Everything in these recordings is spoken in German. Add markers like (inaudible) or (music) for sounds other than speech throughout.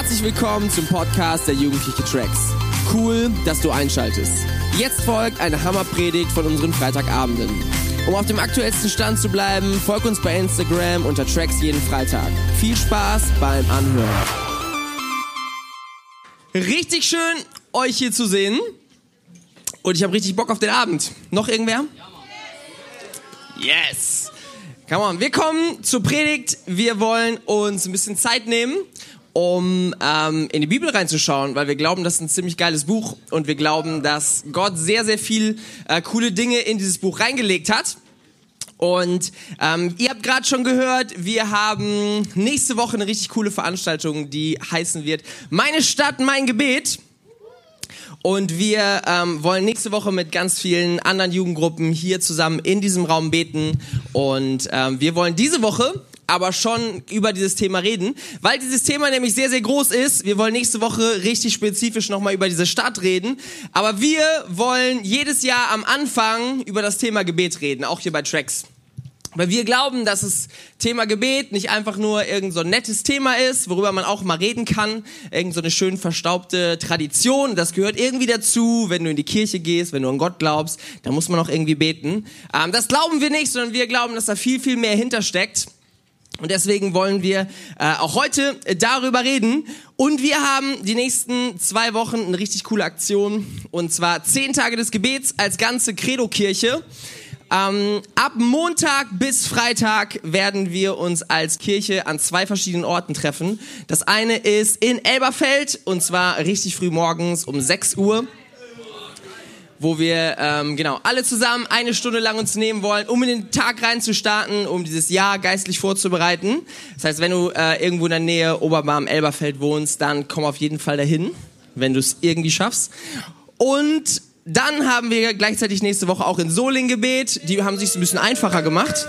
Herzlich willkommen zum Podcast der Jugendliche Tracks. Cool, dass du einschaltest. Jetzt folgt eine Hammerpredigt von unseren Freitagabenden. Um auf dem aktuellsten Stand zu bleiben, folg uns bei Instagram unter Tracks jeden Freitag. Viel Spaß beim Anhören. Richtig schön, euch hier zu sehen. Und ich habe richtig Bock auf den Abend. Noch irgendwer? Yes! Come on, wir kommen zur Predigt. Wir wollen uns ein bisschen Zeit nehmen, um ähm, in die Bibel reinzuschauen, weil wir glauben, das ist ein ziemlich geiles Buch und wir glauben, dass Gott sehr, sehr viel äh, coole Dinge in dieses Buch reingelegt hat. Und ähm, ihr habt gerade schon gehört, wir haben nächste Woche eine richtig coole Veranstaltung, die heißen wird Meine Stadt, mein Gebet. Und wir ähm, wollen nächste Woche mit ganz vielen anderen Jugendgruppen hier zusammen in diesem Raum beten. Und ähm, wir wollen diese Woche aber schon über dieses Thema reden, weil dieses Thema nämlich sehr, sehr groß ist. Wir wollen nächste Woche richtig spezifisch nochmal über diese Stadt reden. Aber wir wollen jedes Jahr am Anfang über das Thema Gebet reden, auch hier bei Tracks. Weil wir glauben, dass das Thema Gebet nicht einfach nur irgend so ein nettes Thema ist, worüber man auch mal reden kann, irgend so eine schön verstaubte Tradition. Das gehört irgendwie dazu, wenn du in die Kirche gehst, wenn du an Gott glaubst, dann muss man auch irgendwie beten. Ähm, das glauben wir nicht, sondern wir glauben, dass da viel, viel mehr hintersteckt. Und deswegen wollen wir äh, auch heute darüber reden. Und wir haben die nächsten zwei Wochen eine richtig coole Aktion. Und zwar zehn Tage des Gebets als ganze Credo-Kirche. Ähm, ab Montag bis Freitag werden wir uns als Kirche an zwei verschiedenen Orten treffen. Das eine ist in Elberfeld und zwar richtig früh morgens um 6 Uhr wo wir ähm, genau alle zusammen eine Stunde lang uns nehmen wollen, um in den Tag reinzustarten, um dieses Jahr geistlich vorzubereiten. Das heißt, wenn du äh, irgendwo in der Nähe Oberbarm Elberfeld wohnst, dann komm auf jeden Fall dahin, wenn du es irgendwie schaffst. Und dann haben wir gleichzeitig nächste Woche auch in Soling Gebet. Die haben sich ein bisschen einfacher gemacht.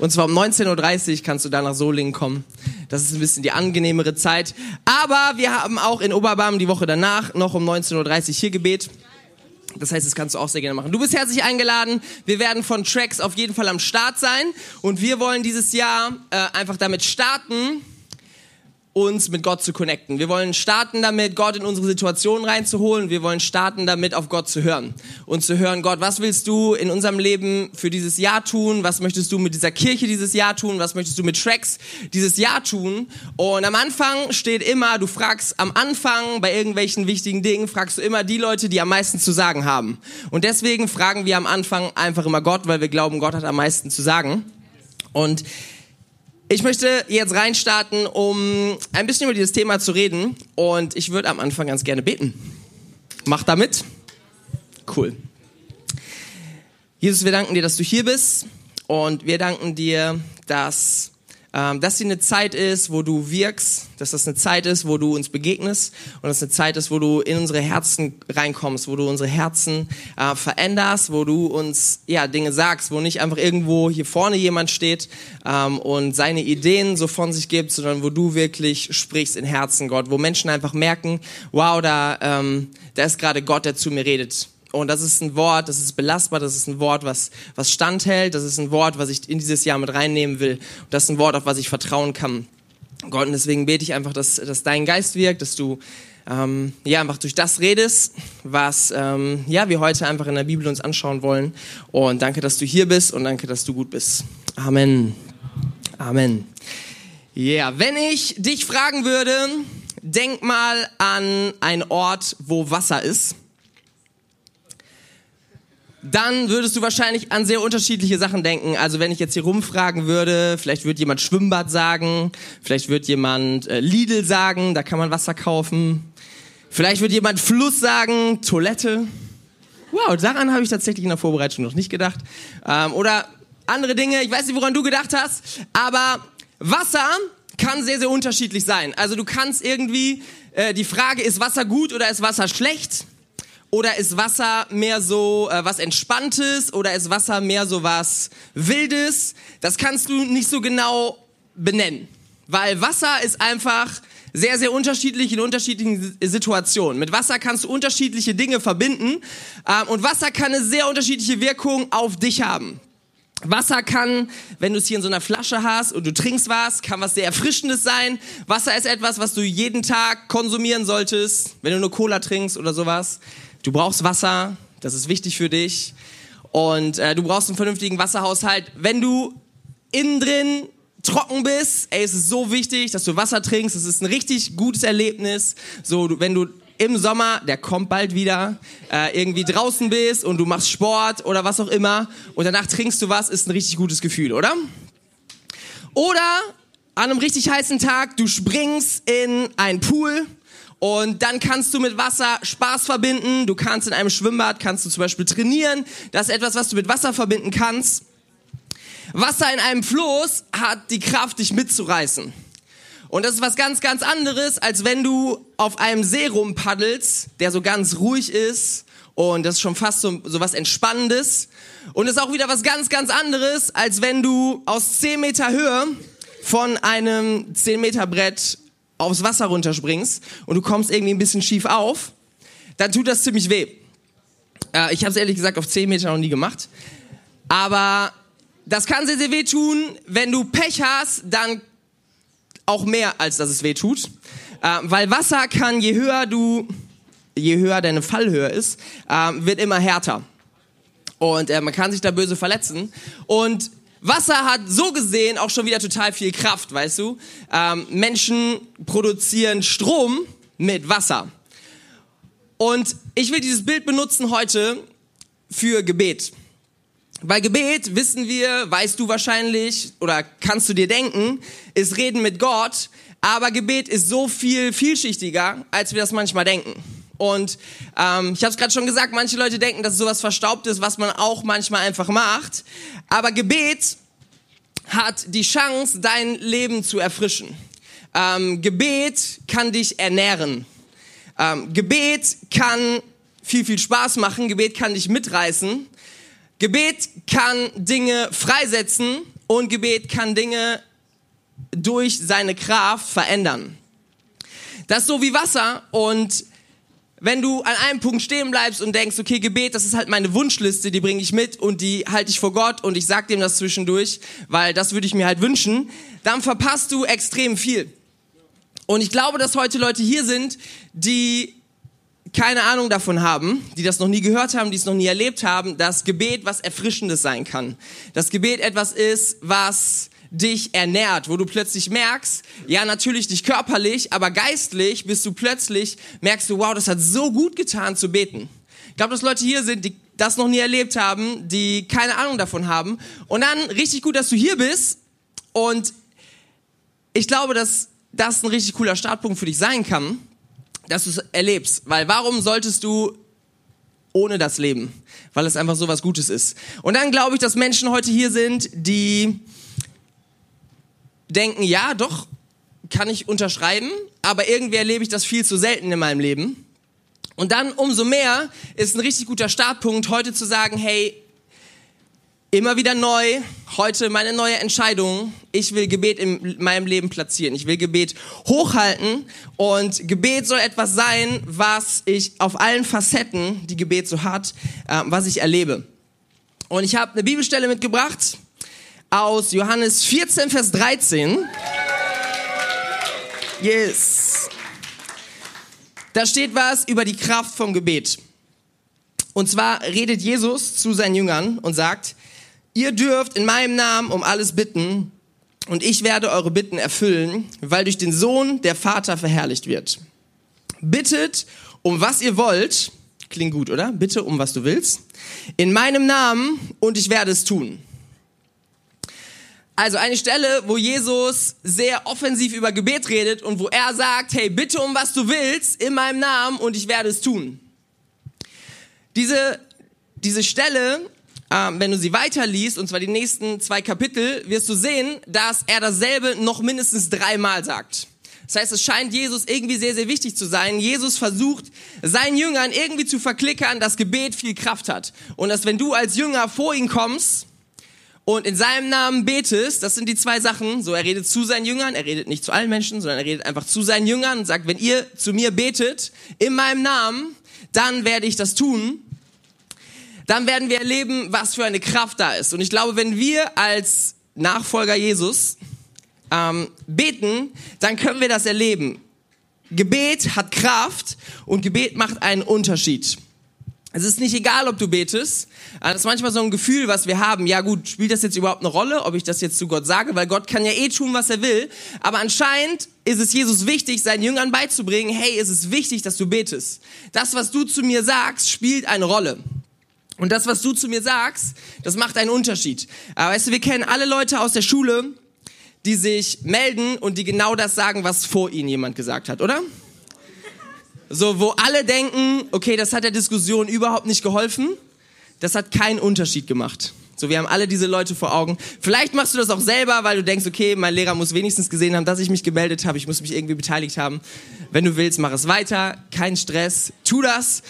Und zwar um 19.30 Uhr kannst du da nach Solingen kommen. Das ist ein bisschen die angenehmere Zeit. Aber wir haben auch in Oberbarm die Woche danach noch um 19.30 Uhr hier Gebet. Das heißt, das kannst du auch sehr gerne machen. Du bist herzlich eingeladen. Wir werden von Tracks auf jeden Fall am Start sein. Und wir wollen dieses Jahr äh, einfach damit starten, uns mit Gott zu connecten. Wir wollen starten damit, Gott in unsere Situation reinzuholen. Wir wollen starten damit, auf Gott zu hören. Und zu hören, Gott, was willst du in unserem Leben für dieses Jahr tun? Was möchtest du mit dieser Kirche dieses Jahr tun? Was möchtest du mit Tracks dieses Jahr tun? Und am Anfang steht immer, du fragst am Anfang bei irgendwelchen wichtigen Dingen, fragst du immer die Leute, die am meisten zu sagen haben. Und deswegen fragen wir am Anfang einfach immer Gott, weil wir glauben, Gott hat am meisten zu sagen. Und ich möchte jetzt reinstarten, um ein bisschen über dieses Thema zu reden. Und ich würde am Anfang ganz gerne beten. Mach damit. Cool. Jesus, wir danken dir, dass du hier bist. Und wir danken dir, dass dass sie eine Zeit ist, wo du wirkst, dass das eine Zeit ist, wo du uns begegnest und dass eine Zeit ist, wo du in unsere Herzen reinkommst, wo du unsere Herzen äh, veränderst, wo du uns ja Dinge sagst, wo nicht einfach irgendwo hier vorne jemand steht ähm, und seine Ideen so von sich gibt, sondern wo du wirklich sprichst in Herzen, Gott, wo Menschen einfach merken, wow, da, ähm, da ist gerade Gott, der zu mir redet. Und das ist ein Wort, das ist belastbar, das ist ein Wort, was, was standhält, das ist ein Wort, was ich in dieses Jahr mit reinnehmen will. Und das ist ein Wort, auf was ich vertrauen kann. Gott, und deswegen bete ich einfach, dass, dass dein Geist wirkt, dass du ähm, ja einfach durch das redest, was ähm, ja wir heute einfach in der Bibel uns anschauen wollen. Und danke, dass du hier bist und danke, dass du gut bist. Amen. Amen. Ja, yeah. wenn ich dich fragen würde, denk mal an einen Ort, wo Wasser ist dann würdest du wahrscheinlich an sehr unterschiedliche Sachen denken. Also wenn ich jetzt hier rumfragen würde, vielleicht wird jemand Schwimmbad sagen, vielleicht wird jemand äh, Lidl sagen, da kann man Wasser kaufen. Vielleicht wird jemand Fluss sagen, Toilette. Wow, daran habe ich tatsächlich in der Vorbereitung noch nicht gedacht. Ähm, oder andere Dinge, ich weiß nicht, woran du gedacht hast, aber Wasser kann sehr, sehr unterschiedlich sein. Also du kannst irgendwie, äh, die Frage, ist Wasser gut oder ist Wasser schlecht? Oder ist Wasser mehr so äh, was Entspanntes? Oder ist Wasser mehr so was Wildes? Das kannst du nicht so genau benennen. Weil Wasser ist einfach sehr, sehr unterschiedlich in unterschiedlichen Situationen. Mit Wasser kannst du unterschiedliche Dinge verbinden. Ähm, und Wasser kann eine sehr unterschiedliche Wirkung auf dich haben. Wasser kann, wenn du es hier in so einer Flasche hast und du trinkst was, kann was sehr Erfrischendes sein. Wasser ist etwas, was du jeden Tag konsumieren solltest, wenn du nur Cola trinkst oder sowas. Du brauchst Wasser, das ist wichtig für dich. Und äh, du brauchst einen vernünftigen Wasserhaushalt. Wenn du innen drin trocken bist, ey, es ist so wichtig, dass du Wasser trinkst. Es ist ein richtig gutes Erlebnis. So, wenn du im Sommer, der kommt bald wieder, äh, irgendwie draußen bist und du machst Sport oder was auch immer und danach trinkst du was, ist ein richtig gutes Gefühl, oder? Oder an einem richtig heißen Tag, du springst in einen Pool und dann kannst du mit Wasser Spaß verbinden. Du kannst in einem Schwimmbad, kannst du zum Beispiel trainieren. Das ist etwas, was du mit Wasser verbinden kannst. Wasser in einem Floß hat die Kraft, dich mitzureißen. Und das ist was ganz, ganz anderes, als wenn du auf einem See rumpaddelst, der so ganz ruhig ist und das ist schon fast so, so was Entspannendes. Und es ist auch wieder was ganz, ganz anderes, als wenn du aus 10 Meter Höhe von einem 10 Meter Brett aufs Wasser runterspringst und du kommst irgendwie ein bisschen schief auf, dann tut das ziemlich weh. Äh, ich habe es ehrlich gesagt auf 10 Meter noch nie gemacht. Aber das kann sehr, sehr weh tun. Wenn du Pech hast, dann auch mehr, als dass es weh tut. Äh, weil Wasser kann, je höher du, je höher deine Fallhöhe ist, äh, wird immer härter. Und äh, man kann sich da böse verletzen. Und Wasser hat so gesehen auch schon wieder total viel Kraft, weißt du? Ähm, Menschen produzieren Strom mit Wasser. Und ich will dieses Bild benutzen heute für Gebet. Bei Gebet wissen wir, weißt du wahrscheinlich oder kannst du dir denken, ist Reden mit Gott, aber Gebet ist so viel vielschichtiger, als wir das manchmal denken. Und ähm, ich habe es gerade schon gesagt, manche Leute denken, dass sowas verstaubt ist, was man auch manchmal einfach macht. Aber Gebet hat die Chance, dein Leben zu erfrischen. Ähm, Gebet kann dich ernähren. Ähm, Gebet kann viel, viel Spaß machen. Gebet kann dich mitreißen. Gebet kann Dinge freisetzen und Gebet kann Dinge durch seine Kraft verändern. Das ist so wie Wasser und wenn du an einem Punkt stehen bleibst und denkst, okay, Gebet, das ist halt meine Wunschliste, die bringe ich mit und die halte ich vor Gott und ich sag dem das zwischendurch, weil das würde ich mir halt wünschen, dann verpasst du extrem viel. Und ich glaube, dass heute Leute hier sind, die keine Ahnung davon haben, die das noch nie gehört haben, die es noch nie erlebt haben, dass Gebet was Erfrischendes sein kann. Dass Gebet etwas ist, was dich ernährt, wo du plötzlich merkst, ja natürlich nicht körperlich, aber geistlich bist du plötzlich, merkst du, wow, das hat so gut getan zu beten. Ich glaube, dass Leute hier sind, die das noch nie erlebt haben, die keine Ahnung davon haben. Und dann richtig gut, dass du hier bist. Und ich glaube, dass das ein richtig cooler Startpunkt für dich sein kann dass du es erlebst. Weil warum solltest du ohne das leben? Weil es einfach so was Gutes ist. Und dann glaube ich, dass Menschen heute hier sind, die denken, ja, doch, kann ich unterschreiben, aber irgendwie erlebe ich das viel zu selten in meinem Leben. Und dann umso mehr ist ein richtig guter Startpunkt, heute zu sagen, hey, immer wieder neu, heute meine neue Entscheidung. Ich will Gebet in meinem Leben platzieren. Ich will Gebet hochhalten und Gebet soll etwas sein, was ich auf allen Facetten, die Gebet so hat, äh, was ich erlebe. Und ich habe eine Bibelstelle mitgebracht aus Johannes 14, Vers 13. Yes. Da steht was über die Kraft vom Gebet. Und zwar redet Jesus zu seinen Jüngern und sagt, Ihr dürft in meinem Namen um alles bitten und ich werde eure Bitten erfüllen, weil durch den Sohn der Vater verherrlicht wird. Bittet um was ihr wollt, klingt gut, oder? Bitte um was du willst, in meinem Namen und ich werde es tun. Also eine Stelle, wo Jesus sehr offensiv über Gebet redet und wo er sagt, hey, bitte um was du willst in meinem Namen und ich werde es tun. Diese, diese Stelle ähm, wenn du sie weiterliest, und zwar die nächsten zwei Kapitel, wirst du sehen, dass er dasselbe noch mindestens dreimal sagt. Das heißt, es scheint Jesus irgendwie sehr, sehr wichtig zu sein. Jesus versucht, seinen Jüngern irgendwie zu verklickern, dass Gebet viel Kraft hat. Und dass wenn du als Jünger vor ihn kommst und in seinem Namen betest, das sind die zwei Sachen. So, er redet zu seinen Jüngern, er redet nicht zu allen Menschen, sondern er redet einfach zu seinen Jüngern und sagt, wenn ihr zu mir betet, in meinem Namen, dann werde ich das tun dann werden wir erleben, was für eine Kraft da ist. Und ich glaube, wenn wir als Nachfolger Jesus ähm, beten, dann können wir das erleben. Gebet hat Kraft und Gebet macht einen Unterschied. Es ist nicht egal, ob du betest. Das ist manchmal so ein Gefühl, was wir haben. Ja gut, spielt das jetzt überhaupt eine Rolle, ob ich das jetzt zu Gott sage? Weil Gott kann ja eh tun, was er will. Aber anscheinend ist es Jesus wichtig, seinen Jüngern beizubringen, hey, es ist wichtig, dass du betest. Das, was du zu mir sagst, spielt eine Rolle. Und das, was du zu mir sagst, das macht einen Unterschied. Aber weißt du, wir kennen alle Leute aus der Schule, die sich melden und die genau das sagen, was vor ihnen jemand gesagt hat, oder? So, wo alle denken, okay, das hat der Diskussion überhaupt nicht geholfen. Das hat keinen Unterschied gemacht. So, wir haben alle diese Leute vor Augen. Vielleicht machst du das auch selber, weil du denkst, okay, mein Lehrer muss wenigstens gesehen haben, dass ich mich gemeldet habe, ich muss mich irgendwie beteiligt haben. Wenn du willst, mach es weiter, kein Stress, tu das.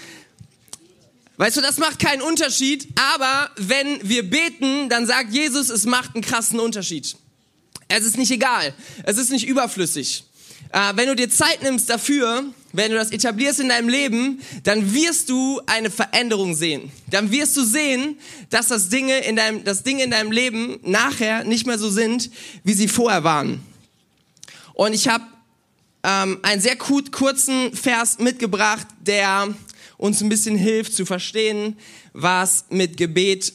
Weißt du, das macht keinen Unterschied, aber wenn wir beten, dann sagt Jesus, es macht einen krassen Unterschied. Es ist nicht egal, es ist nicht überflüssig. Äh, wenn du dir Zeit nimmst dafür, wenn du das etablierst in deinem Leben, dann wirst du eine Veränderung sehen. Dann wirst du sehen, dass das Dinge in deinem, dass Dinge in deinem Leben nachher nicht mehr so sind, wie sie vorher waren. Und ich habe ähm, einen sehr kurzen Vers mitgebracht, der uns ein bisschen hilft zu verstehen, was mit Gebet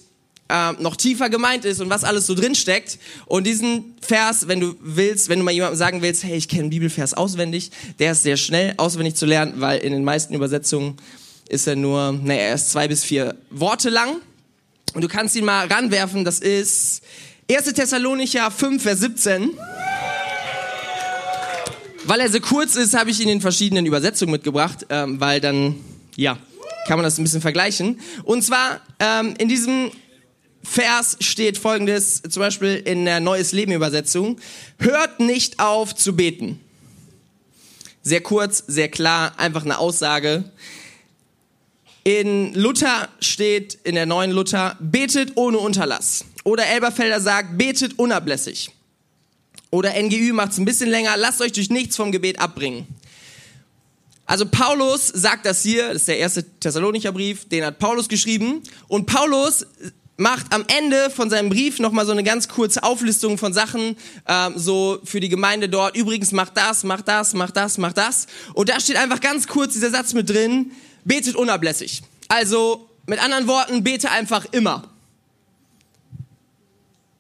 äh, noch tiefer gemeint ist und was alles so drin steckt. Und diesen Vers, wenn du willst, wenn du mal jemandem sagen willst, hey, ich kenne einen Bibelvers auswendig, der ist sehr schnell auswendig zu lernen, weil in den meisten Übersetzungen ist er nur, naja, er ist zwei bis vier Worte lang. Und du kannst ihn mal ranwerfen, das ist 1. Thessalonicher 5, Vers 17. Weil er so kurz ist, habe ich ihn in verschiedenen Übersetzungen mitgebracht, ähm, weil dann, ja, kann man das ein bisschen vergleichen. Und zwar ähm, in diesem Vers steht folgendes, zum Beispiel in der Neues Leben Übersetzung. Hört nicht auf zu beten. Sehr kurz, sehr klar, einfach eine Aussage. In Luther steht, in der neuen Luther, betet ohne Unterlass. Oder Elberfelder sagt, betet unablässig. Oder NGÜ macht es ein bisschen länger, lasst euch durch nichts vom Gebet abbringen. Also Paulus sagt das hier, das ist der erste Thessalonicher Brief, den hat Paulus geschrieben. Und Paulus macht am Ende von seinem Brief nochmal so eine ganz kurze Auflistung von Sachen, ähm, so für die Gemeinde dort. Übrigens, macht das, macht das, macht das, macht das. Und da steht einfach ganz kurz dieser Satz mit drin, betet unablässig. Also, mit anderen Worten, bete einfach immer.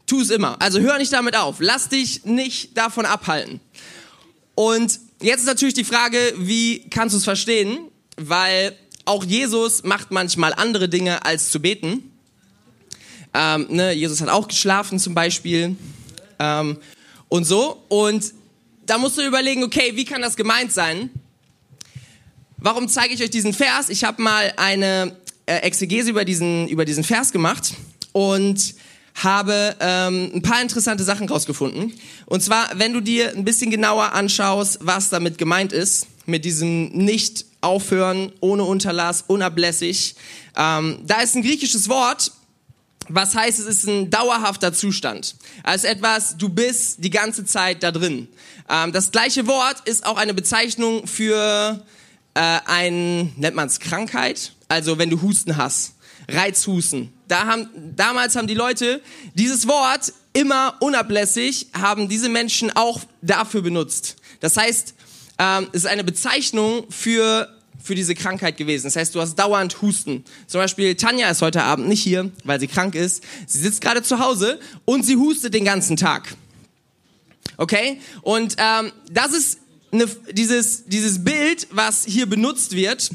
Tu es immer. Also hör nicht damit auf. Lass dich nicht davon abhalten. Und jetzt ist natürlich die Frage, wie kannst du es verstehen? Weil auch Jesus macht manchmal andere Dinge als zu beten. Ähm, ne, Jesus hat auch geschlafen zum Beispiel ähm, und so. Und da musst du überlegen, okay, wie kann das gemeint sein? Warum zeige ich euch diesen Vers? Ich habe mal eine äh, Exegese über diesen, über diesen Vers gemacht und habe ähm, ein paar interessante Sachen rausgefunden. Und zwar, wenn du dir ein bisschen genauer anschaust, was damit gemeint ist, mit diesem nicht aufhören, ohne Unterlass, unablässig, ähm, da ist ein griechisches Wort, was heißt, es ist ein dauerhafter Zustand. Also etwas, du bist die ganze Zeit da drin. Ähm, das gleiche Wort ist auch eine Bezeichnung für äh, ein, nennt man es Krankheit, also wenn du Husten hast, Reizhusten. Da haben, damals haben die Leute dieses Wort immer unablässig, haben diese Menschen auch dafür benutzt. Das heißt, ähm, es ist eine Bezeichnung für für diese Krankheit gewesen. Das heißt, du hast dauernd Husten. Zum Beispiel Tanja ist heute Abend nicht hier, weil sie krank ist. Sie sitzt gerade zu Hause und sie hustet den ganzen Tag. Okay? Und ähm, das ist eine, dieses, dieses Bild, was hier benutzt wird.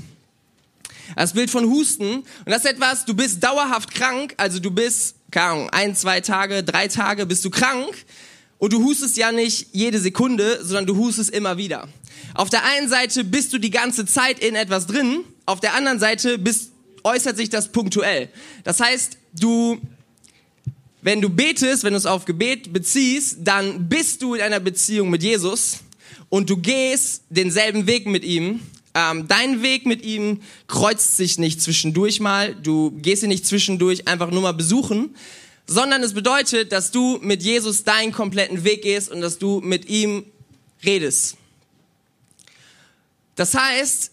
Das Bild von Husten. Und das ist etwas, du bist dauerhaft krank, also du bist, keine Ahnung, ein, zwei Tage, drei Tage bist du krank. Und du hustest ja nicht jede Sekunde, sondern du hustest immer wieder. Auf der einen Seite bist du die ganze Zeit in etwas drin, auf der anderen Seite bist, äußert sich das punktuell. Das heißt, du, wenn du betest, wenn du es auf Gebet beziehst, dann bist du in einer Beziehung mit Jesus und du gehst denselben Weg mit ihm. Ähm, dein Weg mit ihm kreuzt sich nicht zwischendurch mal, du gehst ihn nicht zwischendurch einfach nur mal besuchen, sondern es bedeutet, dass du mit Jesus deinen kompletten Weg gehst und dass du mit ihm redest. Das heißt,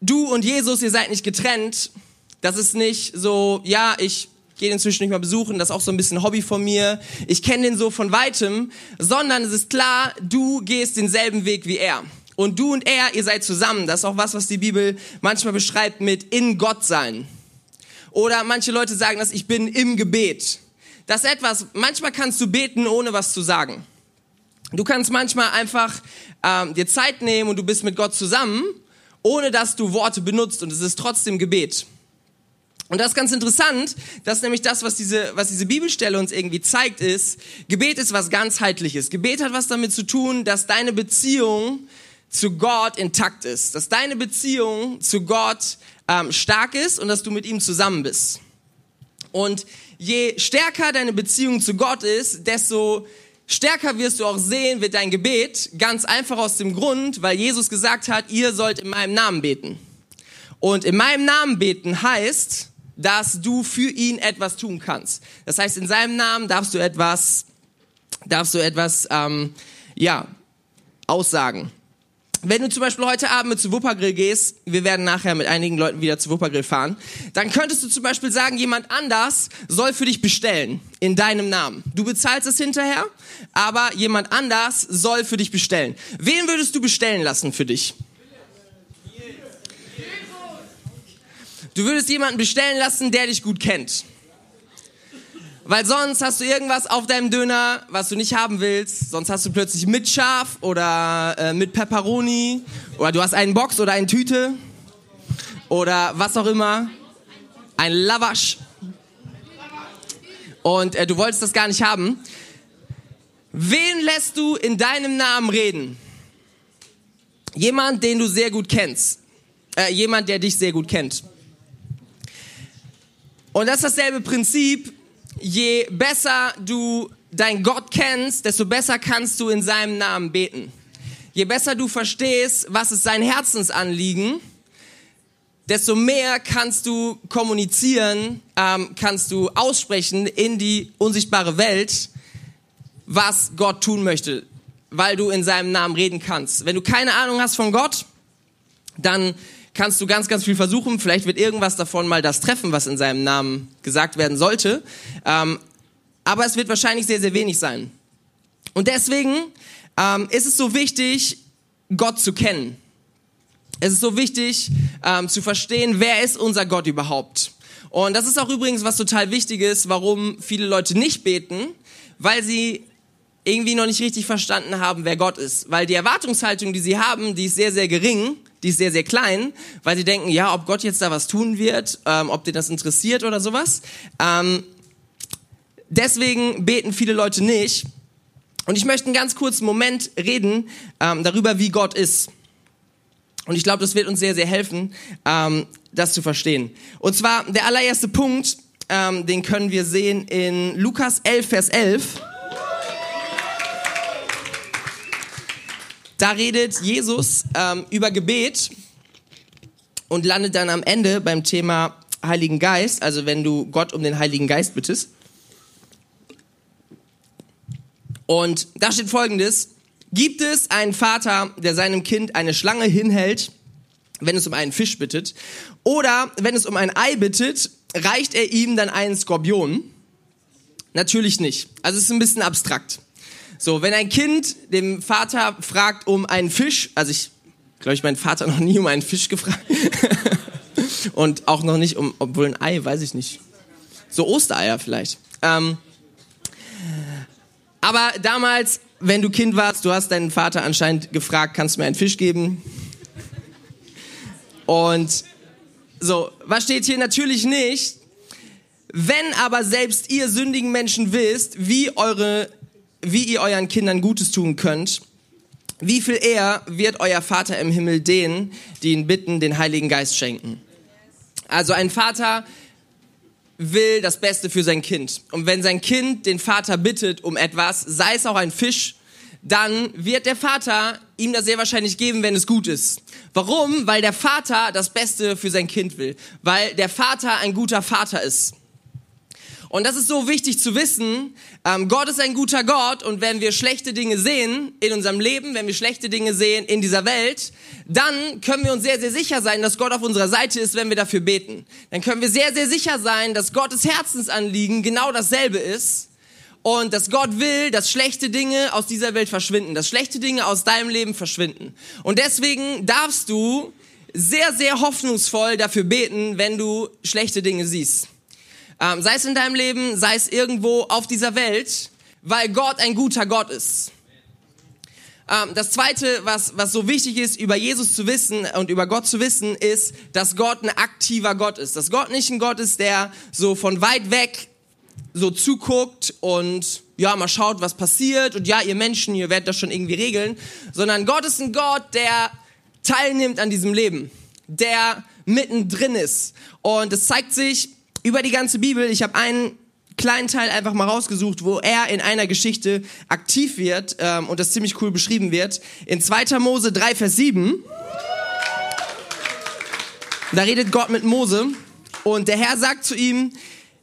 du und Jesus, ihr seid nicht getrennt, Das ist nicht so, ja, ich gehe inzwischen nicht mehr besuchen, das ist auch so ein bisschen Hobby von mir. Ich kenne den so von weitem, sondern es ist klar, du gehst denselben Weg wie er. Und du und er, ihr seid zusammen. Das ist auch was, was die Bibel manchmal beschreibt mit in Gott sein. Oder manche Leute sagen das, ich bin im Gebet. Das ist etwas, manchmal kannst du beten, ohne was zu sagen. Du kannst manchmal einfach ähm, dir Zeit nehmen und du bist mit Gott zusammen, ohne dass du Worte benutzt und es ist trotzdem Gebet. Und das ist ganz interessant, dass nämlich das, was diese, was diese Bibelstelle uns irgendwie zeigt, ist, Gebet ist was ganzheitliches. Gebet hat was damit zu tun, dass deine Beziehung zu Gott intakt ist, dass deine Beziehung zu Gott ähm, stark ist und dass du mit ihm zusammen bist. Und je stärker deine Beziehung zu Gott ist, desto stärker wirst du auch sehen, wird dein Gebet ganz einfach aus dem Grund, weil Jesus gesagt hat, ihr sollt in meinem Namen beten. Und in meinem Namen beten heißt, dass du für ihn etwas tun kannst. Das heißt, in seinem Namen darfst du etwas, darfst du etwas, ähm, ja, aussagen. Wenn du zum Beispiel heute Abend mit zu Wuppergrill gehst, wir werden nachher mit einigen Leuten wieder zu Wuppergrill fahren, dann könntest du zum Beispiel sagen, jemand anders soll für dich bestellen in deinem Namen. Du bezahlst es hinterher, aber jemand anders soll für dich bestellen. Wen würdest du bestellen lassen für dich? Du würdest jemanden bestellen lassen, der dich gut kennt. Weil sonst hast du irgendwas auf deinem Döner, was du nicht haben willst. Sonst hast du plötzlich mit Schaf oder äh, mit Pepperoni. Oder du hast einen Box oder eine Tüte. Oder was auch immer. Ein Lavash. Und äh, du wolltest das gar nicht haben. Wen lässt du in deinem Namen reden? Jemand, den du sehr gut kennst. Äh, jemand, der dich sehr gut kennt. Und das ist dasselbe Prinzip. Je besser du dein Gott kennst, desto besser kannst du in seinem Namen beten. Je besser du verstehst, was ist sein Herzensanliegen, desto mehr kannst du kommunizieren, ähm, kannst du aussprechen in die unsichtbare Welt, was Gott tun möchte, weil du in seinem Namen reden kannst. Wenn du keine Ahnung hast von Gott, dann kannst du ganz, ganz viel versuchen. Vielleicht wird irgendwas davon mal das treffen, was in seinem Namen gesagt werden sollte. Ähm, aber es wird wahrscheinlich sehr, sehr wenig sein. Und deswegen ähm, ist es so wichtig, Gott zu kennen. Es ist so wichtig ähm, zu verstehen, wer ist unser Gott überhaupt. Und das ist auch übrigens was total Wichtiges, warum viele Leute nicht beten, weil sie irgendwie noch nicht richtig verstanden haben, wer Gott ist. Weil die Erwartungshaltung, die sie haben, die ist sehr, sehr gering, die ist sehr, sehr klein, weil sie denken, ja, ob Gott jetzt da was tun wird, ähm, ob dir das interessiert oder sowas. Ähm, deswegen beten viele Leute nicht. Und ich möchte einen ganz kurzen Moment reden ähm, darüber, wie Gott ist. Und ich glaube, das wird uns sehr, sehr helfen, ähm, das zu verstehen. Und zwar der allererste Punkt, ähm, den können wir sehen in Lukas 11, Vers 11. Da redet Jesus ähm, über Gebet und landet dann am Ende beim Thema Heiligen Geist, also wenn du Gott um den Heiligen Geist bittest. Und da steht folgendes, gibt es einen Vater, der seinem Kind eine Schlange hinhält, wenn es um einen Fisch bittet, oder wenn es um ein Ei bittet, reicht er ihm dann einen Skorpion? Natürlich nicht. Also es ist ein bisschen abstrakt. So, wenn ein Kind dem Vater fragt um einen Fisch, also ich glaube, ich meinen Vater (laughs) noch nie um einen Fisch gefragt. (laughs) Und auch noch nicht um, obwohl ein Ei, weiß ich nicht. So Ostereier vielleicht. Ähm, aber damals, wenn du Kind warst, du hast deinen Vater anscheinend gefragt, kannst du mir einen Fisch geben? Und so, was steht hier natürlich nicht? Wenn aber selbst ihr sündigen Menschen wisst, wie eure wie ihr euren Kindern Gutes tun könnt, wie viel eher wird euer Vater im Himmel denen, die ihn bitten, den Heiligen Geist schenken. Also ein Vater will das Beste für sein Kind. Und wenn sein Kind den Vater bittet um etwas, sei es auch ein Fisch, dann wird der Vater ihm das sehr wahrscheinlich geben, wenn es gut ist. Warum? Weil der Vater das Beste für sein Kind will. Weil der Vater ein guter Vater ist. Und das ist so wichtig zu wissen. Ähm, Gott ist ein guter Gott und wenn wir schlechte Dinge sehen in unserem Leben, wenn wir schlechte Dinge sehen in dieser Welt, dann können wir uns sehr, sehr sicher sein, dass Gott auf unserer Seite ist, wenn wir dafür beten. Dann können wir sehr, sehr sicher sein, dass Gottes Herzensanliegen genau dasselbe ist und dass Gott will, dass schlechte Dinge aus dieser Welt verschwinden, dass schlechte Dinge aus deinem Leben verschwinden. Und deswegen darfst du sehr, sehr hoffnungsvoll dafür beten, wenn du schlechte Dinge siehst. Ähm, sei es in deinem Leben, sei es irgendwo auf dieser Welt, weil Gott ein guter Gott ist. Ähm, das zweite, was, was so wichtig ist, über Jesus zu wissen und über Gott zu wissen, ist, dass Gott ein aktiver Gott ist. Dass Gott nicht ein Gott ist, der so von weit weg so zuguckt und ja, mal schaut, was passiert und ja, ihr Menschen, ihr werdet das schon irgendwie regeln, sondern Gott ist ein Gott, der teilnimmt an diesem Leben, der mittendrin ist. Und es zeigt sich über die ganze Bibel. Ich habe einen kleinen Teil einfach mal rausgesucht, wo er in einer Geschichte aktiv wird ähm, und das ziemlich cool beschrieben wird. In 2. Mose 3, Vers 7. Da redet Gott mit Mose und der Herr sagt zu ihm,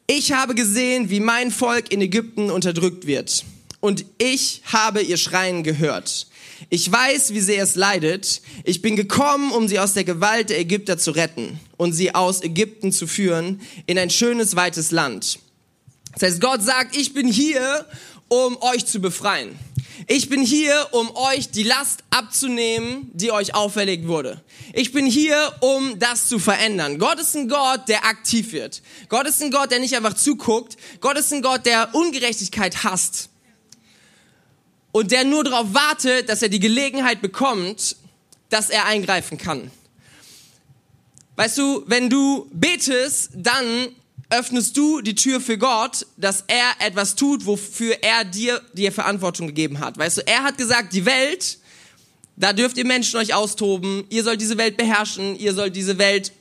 ich habe gesehen, wie mein Volk in Ägypten unterdrückt wird und ich habe ihr Schreien gehört. Ich weiß, wie sehr es leidet. Ich bin gekommen, um sie aus der Gewalt der Ägypter zu retten und sie aus Ägypten zu führen in ein schönes, weites Land. Das heißt, Gott sagt, ich bin hier, um euch zu befreien. Ich bin hier, um euch die Last abzunehmen, die euch auferlegt wurde. Ich bin hier, um das zu verändern. Gott ist ein Gott, der aktiv wird. Gott ist ein Gott, der nicht einfach zuguckt. Gott ist ein Gott, der Ungerechtigkeit hasst und der nur darauf wartet, dass er die Gelegenheit bekommt, dass er eingreifen kann. Weißt du, wenn du betest, dann öffnest du die Tür für Gott, dass er etwas tut, wofür er dir die Verantwortung gegeben hat. Weißt du, er hat gesagt, die Welt, da dürft ihr Menschen euch austoben, ihr sollt diese Welt beherrschen, ihr sollt diese Welt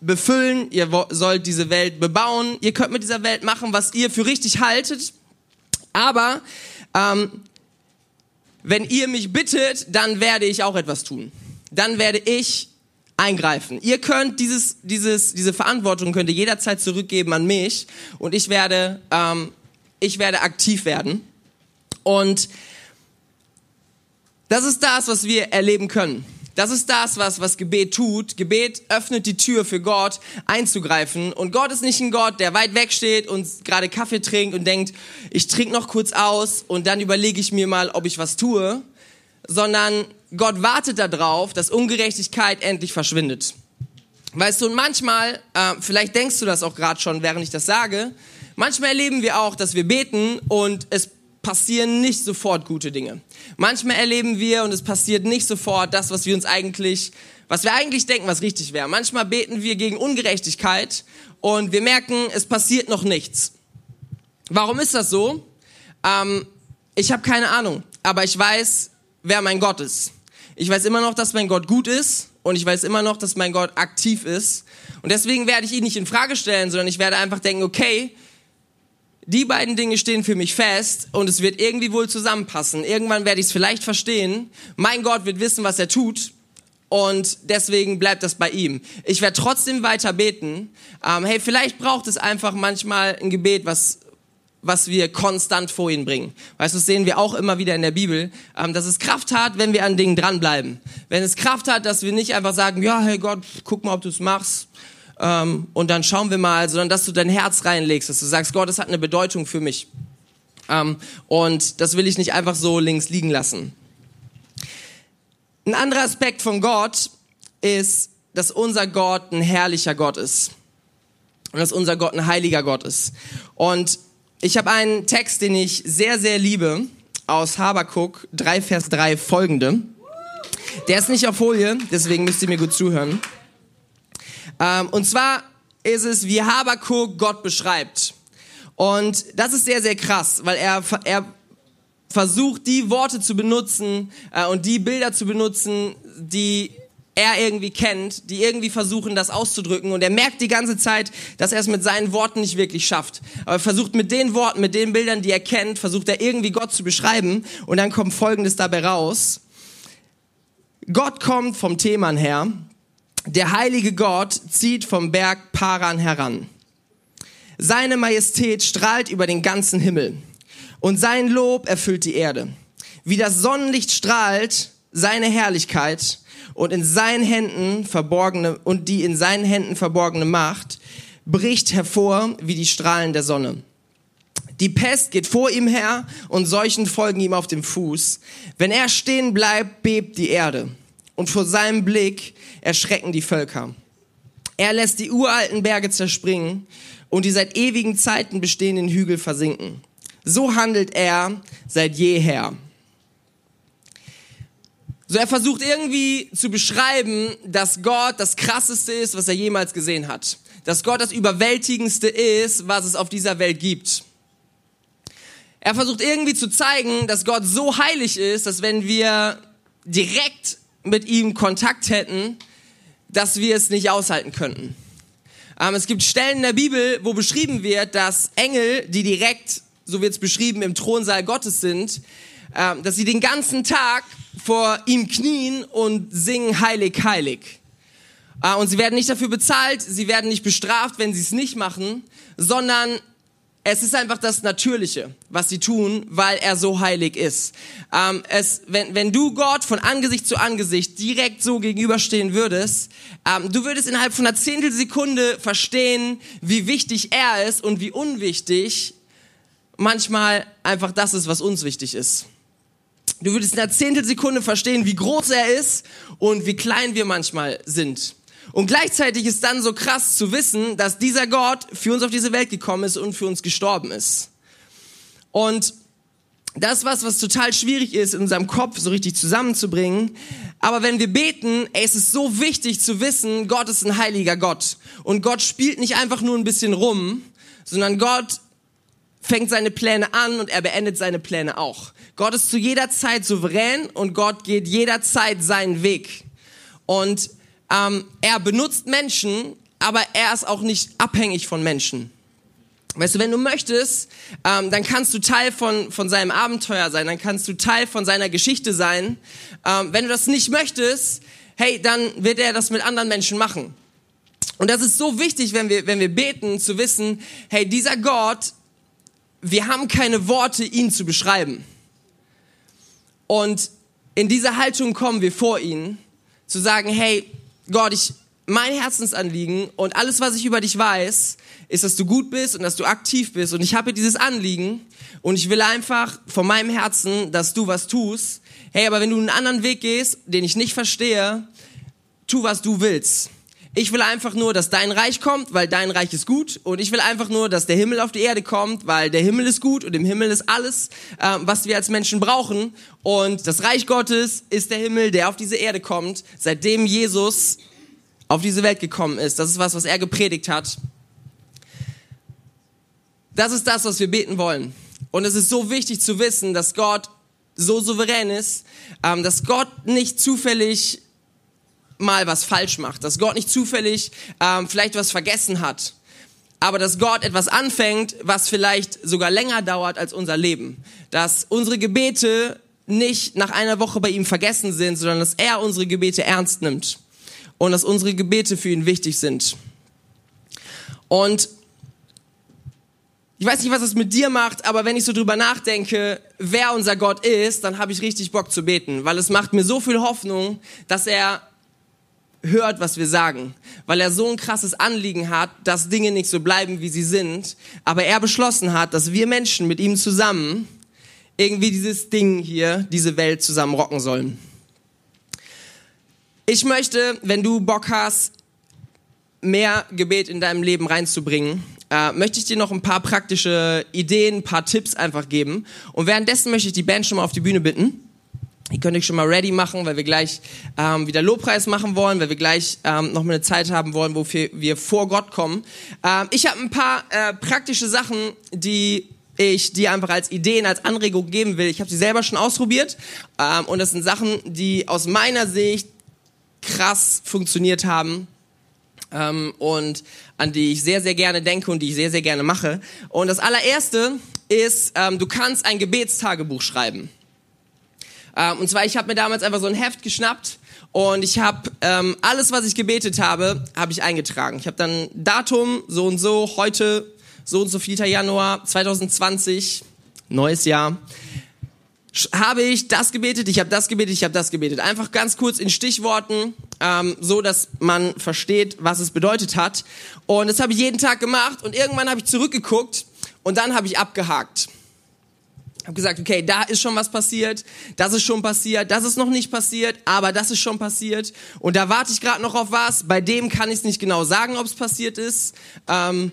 befüllen, ihr sollt diese Welt bebauen, ihr könnt mit dieser Welt machen, was ihr für richtig haltet. Aber ähm, wenn ihr mich bittet, dann werde ich auch etwas tun. Dann werde ich eingreifen. Ihr könnt dieses, dieses, diese Verantwortung könnt ihr jederzeit zurückgeben an mich und ich werde, ähm, ich werde aktiv werden. Und das ist das, was wir erleben können. Das ist das, was, was Gebet tut. Gebet öffnet die Tür für Gott einzugreifen. Und Gott ist nicht ein Gott, der weit weg steht und gerade Kaffee trinkt und denkt, ich trinke noch kurz aus und dann überlege ich mir mal, ob ich was tue. Sondern Gott wartet darauf, dass Ungerechtigkeit endlich verschwindet. Weißt du, und manchmal, äh, vielleicht denkst du das auch gerade schon, während ich das sage, manchmal erleben wir auch, dass wir beten und es passieren nicht sofort gute Dinge. Manchmal erleben wir und es passiert nicht sofort das, was wir uns eigentlich, was wir eigentlich denken, was richtig wäre. Manchmal beten wir gegen Ungerechtigkeit und wir merken, es passiert noch nichts. Warum ist das so? Ähm, ich habe keine Ahnung, aber ich weiß, wer mein Gott ist. Ich weiß immer noch, dass mein Gott gut ist und ich weiß immer noch, dass mein Gott aktiv ist. Und deswegen werde ich ihn nicht in Frage stellen, sondern ich werde einfach denken, okay, die beiden Dinge stehen für mich fest und es wird irgendwie wohl zusammenpassen. Irgendwann werde ich es vielleicht verstehen. Mein Gott wird wissen, was er tut. Und deswegen bleibt das bei ihm. Ich werde trotzdem weiter beten. Ähm, hey, vielleicht braucht es einfach manchmal ein Gebet, was, was wir konstant vor ihn bringen. Weißt du, das sehen wir auch immer wieder in der Bibel, ähm, dass es Kraft hat, wenn wir an Dingen dranbleiben. Wenn es Kraft hat, dass wir nicht einfach sagen, ja, hey Gott, guck mal, ob du es machst ähm, und dann schauen wir mal, sondern dass du dein Herz reinlegst, dass du sagst, Gott, das hat eine Bedeutung für mich. Ähm, und das will ich nicht einfach so links liegen lassen. Ein anderer Aspekt von Gott ist, dass unser Gott ein herrlicher Gott ist. Und dass unser Gott ein heiliger Gott ist. Und ich habe einen Text, den ich sehr, sehr liebe, aus Habakuk 3, Vers 3 folgende. Der ist nicht auf Folie, deswegen müsst ihr mir gut zuhören. Ähm, und zwar ist es, wie Habakuk Gott beschreibt. Und das ist sehr, sehr krass, weil er, er versucht, die Worte zu benutzen äh, und die Bilder zu benutzen, die er irgendwie kennt, die irgendwie versuchen, das auszudrücken. Und er merkt die ganze Zeit, dass er es mit seinen Worten nicht wirklich schafft. Aber er versucht mit den Worten, mit den Bildern, die er kennt, versucht er irgendwie Gott zu beschreiben. Und dann kommt Folgendes dabei raus. Gott kommt vom Theman her der heilige Gott zieht vom Berg Paran heran. Seine Majestät strahlt über den ganzen Himmel und sein Lob erfüllt die Erde. Wie das Sonnenlicht strahlt seine Herrlichkeit und in seinen Händen verborgene und die in seinen Händen verborgene Macht bricht hervor wie die Strahlen der Sonne. Die Pest geht vor ihm her und Seuchen folgen ihm auf dem Fuß. Wenn er stehen bleibt, bebt die Erde und vor seinem Blick erschrecken die Völker. Er lässt die uralten Berge zerspringen und die seit ewigen Zeiten bestehenden Hügel versinken. So handelt er seit jeher. So, er versucht irgendwie zu beschreiben, dass Gott das krasseste ist, was er jemals gesehen hat. Dass Gott das überwältigendste ist, was es auf dieser Welt gibt. Er versucht irgendwie zu zeigen, dass Gott so heilig ist, dass wenn wir direkt mit ihm Kontakt hätten, dass wir es nicht aushalten könnten. Ähm, es gibt Stellen in der Bibel, wo beschrieben wird, dass Engel, die direkt, so wird es beschrieben, im Thronsaal Gottes sind, ähm, dass sie den ganzen Tag vor ihm knien und singen heilig, heilig. Äh, und sie werden nicht dafür bezahlt, sie werden nicht bestraft, wenn sie es nicht machen, sondern es ist einfach das Natürliche, was sie tun, weil er so heilig ist. Ähm, es, wenn, wenn du Gott von Angesicht zu Angesicht direkt so gegenüberstehen würdest, ähm, du würdest innerhalb von einer Zehntelsekunde verstehen, wie wichtig er ist und wie unwichtig manchmal einfach das ist, was uns wichtig ist. Du würdest in einer Zehntelsekunde verstehen, wie groß er ist und wie klein wir manchmal sind. Und gleichzeitig ist dann so krass zu wissen, dass dieser Gott für uns auf diese Welt gekommen ist und für uns gestorben ist. Und das ist was, was total schwierig ist, in unserem Kopf so richtig zusammenzubringen. Aber wenn wir beten, ey, es ist so wichtig zu wissen, Gott ist ein heiliger Gott. Und Gott spielt nicht einfach nur ein bisschen rum, sondern Gott fängt seine Pläne an und er beendet seine Pläne auch. Gott ist zu jeder Zeit souverän und Gott geht jederzeit seinen Weg. Und ähm, er benutzt Menschen, aber er ist auch nicht abhängig von Menschen. Weißt du, wenn du möchtest, ähm, dann kannst du Teil von, von seinem Abenteuer sein, dann kannst du Teil von seiner Geschichte sein. Ähm, wenn du das nicht möchtest, hey, dann wird er das mit anderen Menschen machen. Und das ist so wichtig, wenn wir, wenn wir beten, zu wissen, hey, dieser Gott, wir haben keine Worte, ihn zu beschreiben. Und in dieser Haltung kommen wir vor ihn, zu sagen, hey, Gott, ich, mein Herzensanliegen und alles, was ich über dich weiß, ist, dass du gut bist und dass du aktiv bist. Und ich habe dieses Anliegen und ich will einfach von meinem Herzen, dass du was tust. Hey, aber wenn du einen anderen Weg gehst, den ich nicht verstehe, tu, was du willst. Ich will einfach nur, dass dein Reich kommt, weil dein Reich ist gut. Und ich will einfach nur, dass der Himmel auf die Erde kommt, weil der Himmel ist gut und im Himmel ist alles, äh, was wir als Menschen brauchen. Und das Reich Gottes ist der Himmel, der auf diese Erde kommt, seitdem Jesus auf diese Welt gekommen ist. Das ist was, was er gepredigt hat. Das ist das, was wir beten wollen. Und es ist so wichtig zu wissen, dass Gott so souverän ist, ähm, dass Gott nicht zufällig mal was falsch macht, dass Gott nicht zufällig ähm, vielleicht was vergessen hat, aber dass Gott etwas anfängt, was vielleicht sogar länger dauert als unser Leben, dass unsere Gebete nicht nach einer Woche bei ihm vergessen sind, sondern dass er unsere Gebete ernst nimmt und dass unsere Gebete für ihn wichtig sind. Und ich weiß nicht, was das mit dir macht, aber wenn ich so drüber nachdenke, wer unser Gott ist, dann habe ich richtig Bock zu beten, weil es macht mir so viel Hoffnung, dass er hört, was wir sagen, weil er so ein krasses Anliegen hat, dass Dinge nicht so bleiben, wie sie sind, aber er beschlossen hat, dass wir Menschen mit ihm zusammen irgendwie dieses Ding hier, diese Welt zusammen rocken sollen. Ich möchte, wenn du Bock hast, mehr Gebet in deinem Leben reinzubringen, äh, möchte ich dir noch ein paar praktische Ideen, ein paar Tipps einfach geben. Und währenddessen möchte ich die Band schon mal auf die Bühne bitten. Ihr könnt euch schon mal ready machen, weil wir gleich ähm, wieder Lobpreis machen wollen, weil wir gleich ähm, noch mal eine Zeit haben wollen, wo wir, wir vor Gott kommen. Ähm, ich habe ein paar äh, praktische Sachen, die ich dir einfach als Ideen, als Anregung geben will. Ich habe sie selber schon ausprobiert ähm, und das sind Sachen, die aus meiner Sicht krass funktioniert haben ähm, und an die ich sehr, sehr gerne denke und die ich sehr, sehr gerne mache. Und das allererste ist, ähm, du kannst ein Gebetstagebuch schreiben. Ähm, und zwar, ich habe mir damals einfach so ein Heft geschnappt und ich habe ähm, alles, was ich gebetet habe, habe ich eingetragen. Ich habe dann Datum, so und so, heute so und so vielter Januar 2020, neues Jahr, habe ich das gebetet, ich habe das gebetet, ich habe das gebetet. Einfach ganz kurz in Stichworten, ähm, so dass man versteht, was es bedeutet hat. Und das habe ich jeden Tag gemacht und irgendwann habe ich zurückgeguckt und dann habe ich abgehakt. Habe gesagt, okay, da ist schon was passiert, das ist schon passiert, das ist noch nicht passiert, aber das ist schon passiert und da warte ich gerade noch auf was. Bei dem kann ich es nicht genau sagen, ob es passiert ist, ähm,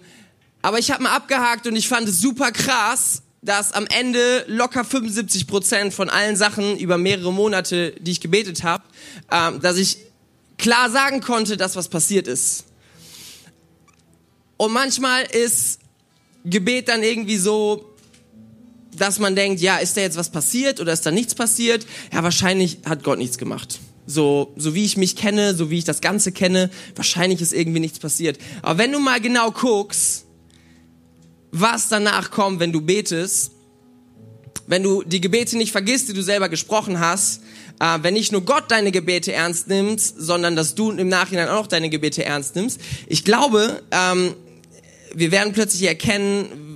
aber ich habe mal abgehakt und ich fand es super krass, dass am Ende locker 75 Prozent von allen Sachen über mehrere Monate, die ich gebetet habe, ähm, dass ich klar sagen konnte, dass was passiert ist. Und manchmal ist Gebet dann irgendwie so, dass man denkt, ja, ist da jetzt was passiert oder ist da nichts passiert? Ja, wahrscheinlich hat Gott nichts gemacht. So, so wie ich mich kenne, so wie ich das Ganze kenne, wahrscheinlich ist irgendwie nichts passiert. Aber wenn du mal genau guckst, was danach kommt, wenn du betest, wenn du die Gebete nicht vergisst, die du selber gesprochen hast, äh, wenn nicht nur Gott deine Gebete ernst nimmt, sondern dass du im Nachhinein auch deine Gebete ernst nimmst. Ich glaube, ähm, wir werden plötzlich erkennen,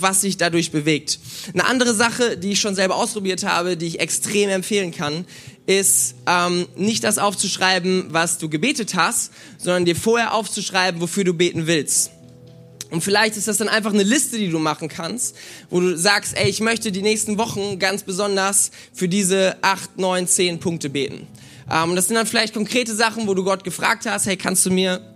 was sich dadurch bewegt. Eine andere Sache, die ich schon selber ausprobiert habe, die ich extrem empfehlen kann, ist ähm, nicht das aufzuschreiben, was du gebetet hast, sondern dir vorher aufzuschreiben, wofür du beten willst. Und vielleicht ist das dann einfach eine Liste, die du machen kannst, wo du sagst, ey, ich möchte die nächsten Wochen ganz besonders für diese acht, neun, zehn Punkte beten. Ähm, das sind dann vielleicht konkrete Sachen, wo du Gott gefragt hast, hey, kannst du mir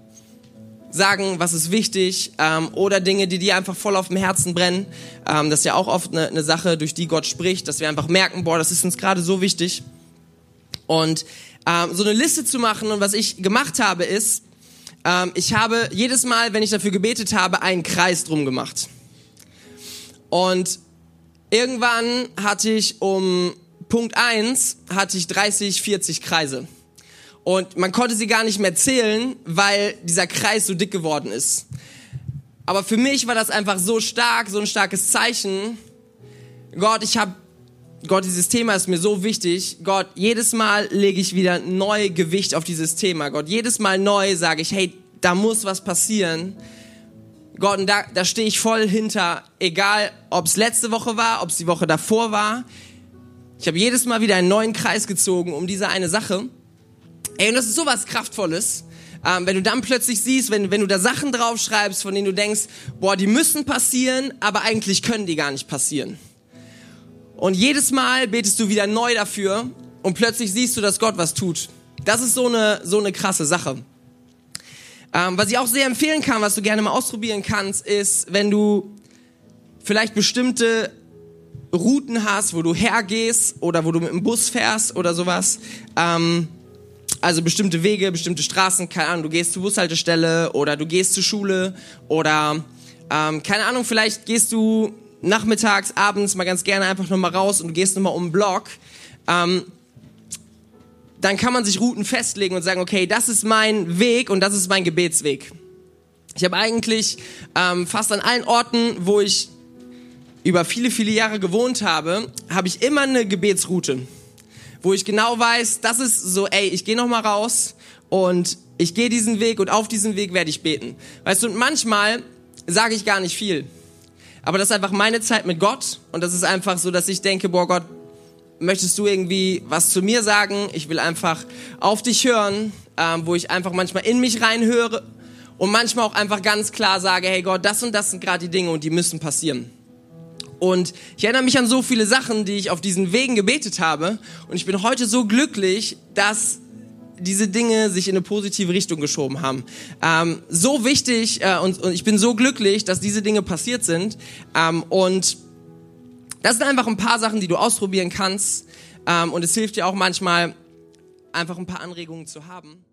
sagen, was ist wichtig, ähm, oder Dinge, die dir einfach voll auf dem Herzen brennen. Ähm, das ist ja auch oft eine, eine Sache, durch die Gott spricht, dass wir einfach merken, boah, das ist uns gerade so wichtig. Und ähm, so eine Liste zu machen und was ich gemacht habe, ist, ähm, ich habe jedes Mal, wenn ich dafür gebetet habe, einen Kreis drum gemacht. Und irgendwann hatte ich um Punkt 1 hatte ich 30, 40 Kreise. Und man konnte sie gar nicht mehr zählen, weil dieser Kreis so dick geworden ist. Aber für mich war das einfach so stark, so ein starkes Zeichen. Gott, ich habe Gott, dieses Thema ist mir so wichtig. Gott, jedes Mal lege ich wieder neu Gewicht auf dieses Thema. Gott, jedes Mal neu sage ich, hey, da muss was passieren. Gott, und da, da stehe ich voll hinter, egal ob es letzte Woche war, ob es die Woche davor war. Ich habe jedes Mal wieder einen neuen Kreis gezogen um diese eine Sache. Ey, und das ist sowas Kraftvolles. Ähm, wenn du dann plötzlich siehst, wenn, wenn du da Sachen draufschreibst, von denen du denkst, boah, die müssen passieren, aber eigentlich können die gar nicht passieren. Und jedes Mal betest du wieder neu dafür und plötzlich siehst du, dass Gott was tut. Das ist so eine, so eine krasse Sache. Ähm, was ich auch sehr empfehlen kann, was du gerne mal ausprobieren kannst, ist, wenn du vielleicht bestimmte Routen hast, wo du hergehst oder wo du mit dem Bus fährst oder sowas. Ähm, also bestimmte Wege, bestimmte Straßen, keine Ahnung, du gehst zur Bushaltestelle oder du gehst zur Schule oder ähm, keine Ahnung, vielleicht gehst du nachmittags, abends mal ganz gerne einfach nochmal raus und du gehst nochmal um den Block, ähm, dann kann man sich Routen festlegen und sagen, okay, das ist mein Weg und das ist mein Gebetsweg. Ich habe eigentlich ähm, fast an allen Orten, wo ich über viele, viele Jahre gewohnt habe, habe ich immer eine Gebetsroute, wo ich genau weiß, das ist so, ey, ich gehe nochmal raus und ich gehe diesen Weg und auf diesen Weg werde ich beten. Weißt du, und manchmal sage ich gar nicht viel. Aber das ist einfach meine Zeit mit Gott und das ist einfach so, dass ich denke, boah Gott, möchtest du irgendwie was zu mir sagen? Ich will einfach auf dich hören, ähm, wo ich einfach manchmal in mich reinhöre und manchmal auch einfach ganz klar sage, hey Gott, das und das sind gerade die Dinge und die müssen passieren. Und ich erinnere mich an so viele Sachen, die ich auf diesen Wegen gebetet habe. Und ich bin heute so glücklich, dass diese Dinge sich in eine positive Richtung geschoben haben. Ähm, so wichtig äh, und, und ich bin so glücklich, dass diese Dinge passiert sind. Ähm, und das sind einfach ein paar Sachen, die du ausprobieren kannst. Ähm, und es hilft dir auch manchmal, einfach ein paar Anregungen zu haben.